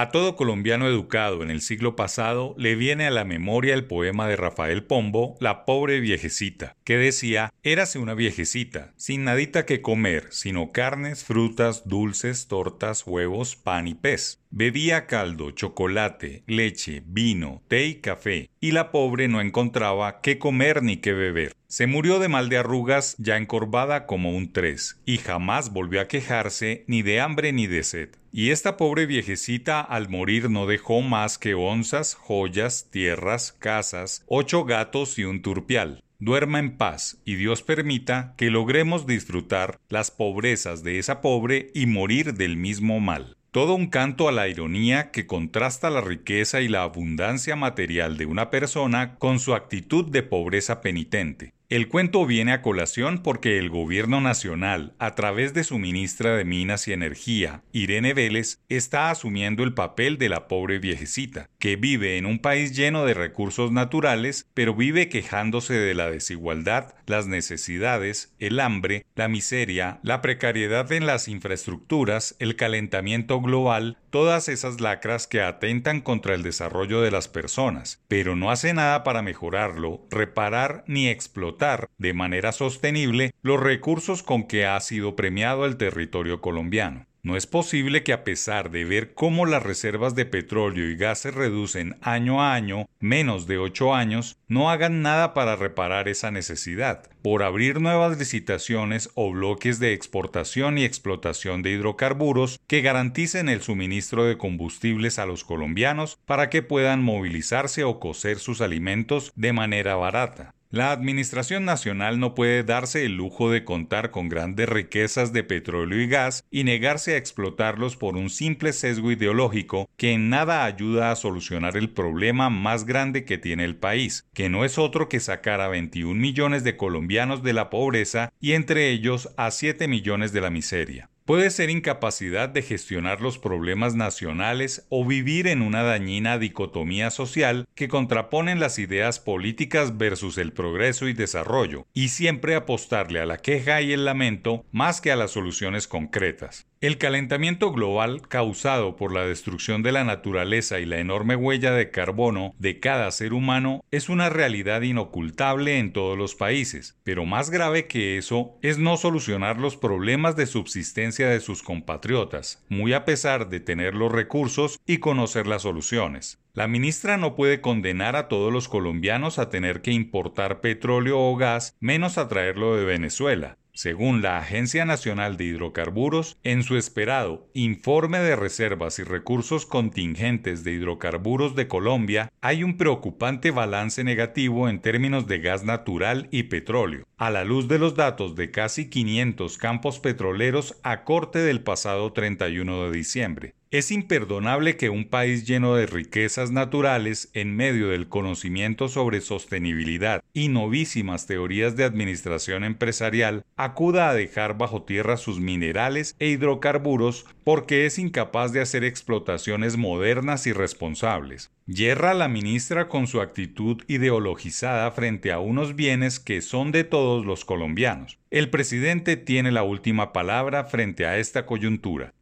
A todo colombiano educado en el siglo pasado le viene a la memoria el poema de Rafael Pombo, La pobre viejecita, que decía, érase una viejecita, sin nadita que comer, sino carnes, frutas, dulces, tortas, huevos, pan y pez. Bebía caldo, chocolate, leche, vino, té y café, y la pobre no encontraba qué comer ni qué beber. Se murió de mal de arrugas ya encorvada como un tres, y jamás volvió a quejarse ni de hambre ni de sed. Y esta pobre viejecita al morir no dejó más que onzas, joyas, tierras, casas, ocho gatos y un turpial. Duerma en paz y Dios permita que logremos disfrutar las pobrezas de esa pobre y morir del mismo mal. Todo un canto a la ironía que contrasta la riqueza y la abundancia material de una persona con su actitud de pobreza penitente. El cuento viene a colación porque el gobierno nacional, a través de su ministra de Minas y Energía, Irene Vélez, está asumiendo el papel de la pobre viejecita, que vive en un país lleno de recursos naturales, pero vive quejándose de la desigualdad, las necesidades, el hambre, la miseria, la precariedad en las infraestructuras, el calentamiento global, todas esas lacras que atentan contra el desarrollo de las personas, pero no hace nada para mejorarlo, reparar ni explotar de manera sostenible los recursos con que ha sido premiado el territorio colombiano. No es posible que a pesar de ver cómo las reservas de petróleo y gas se reducen año a año, menos de ocho años, no hagan nada para reparar esa necesidad, por abrir nuevas licitaciones o bloques de exportación y explotación de hidrocarburos que garanticen el suministro de combustibles a los colombianos para que puedan movilizarse o cocer sus alimentos de manera barata. La Administración Nacional no puede darse el lujo de contar con grandes riquezas de petróleo y gas y negarse a explotarlos por un simple sesgo ideológico que en nada ayuda a solucionar el problema más grande que tiene el país, que no es otro que sacar a 21 millones de colombianos de la pobreza y entre ellos a 7 millones de la miseria. Puede ser incapacidad de gestionar los problemas nacionales o vivir en una dañina dicotomía social que contraponen las ideas políticas versus el progreso y desarrollo, y siempre apostarle a la queja y el lamento más que a las soluciones concretas. El calentamiento global causado por la destrucción de la naturaleza y la enorme huella de carbono de cada ser humano es una realidad inocultable en todos los países, pero más grave que eso es no solucionar los problemas de subsistencia de sus compatriotas, muy a pesar de tener los recursos y conocer las soluciones. La ministra no puede condenar a todos los colombianos a tener que importar petróleo o gas menos a traerlo de Venezuela, según la Agencia Nacional de Hidrocarburos, en su esperado Informe de Reservas y Recursos Contingentes de Hidrocarburos de Colombia, hay un preocupante balance negativo en términos de gas natural y petróleo, a la luz de los datos de casi 500 campos petroleros a corte del pasado 31 de diciembre. Es imperdonable que un país lleno de riquezas naturales, en medio del conocimiento sobre sostenibilidad y novísimas teorías de administración empresarial, acuda a dejar bajo tierra sus minerales e hidrocarburos porque es incapaz de hacer explotaciones modernas y responsables. Yerra la ministra con su actitud ideologizada frente a unos bienes que son de todos los colombianos. El presidente tiene la última palabra frente a esta coyuntura.